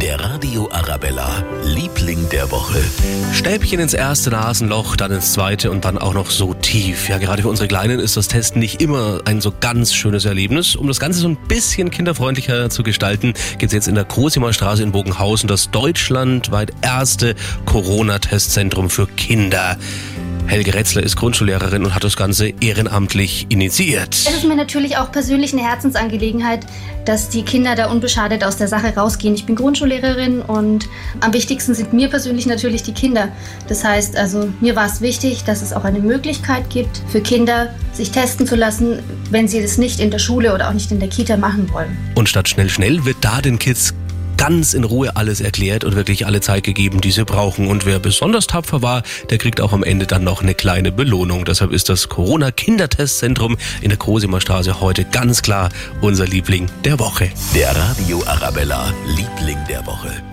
Der Radio Arabella, Liebling der Woche. Stäbchen ins erste Nasenloch, dann ins zweite und dann auch noch so tief. Ja, gerade für unsere Kleinen ist das Testen nicht immer ein so ganz schönes Erlebnis. Um das Ganze so ein bisschen kinderfreundlicher zu gestalten, gibt es jetzt in der Cosimer Straße in Bogenhausen das deutschlandweit erste Corona-Testzentrum für Kinder. Helge Retzler ist Grundschullehrerin und hat das Ganze ehrenamtlich initiiert. Es ist mir natürlich auch persönlich eine Herzensangelegenheit, dass die Kinder da unbeschadet aus der Sache rausgehen. Ich bin Grundschullehrerin und am wichtigsten sind mir persönlich natürlich die Kinder. Das heißt also, mir war es wichtig, dass es auch eine Möglichkeit gibt für Kinder, sich testen zu lassen, wenn sie das nicht in der Schule oder auch nicht in der Kita machen wollen. Und statt schnell, schnell wird da den Kids ganz in Ruhe alles erklärt und wirklich alle Zeit gegeben, die sie brauchen. Und wer besonders tapfer war, der kriegt auch am Ende dann noch eine kleine Belohnung. Deshalb ist das Corona-Kindertestzentrum in der Cosimer Straße heute ganz klar unser Liebling der Woche. Der Radio Arabella, Liebling der Woche.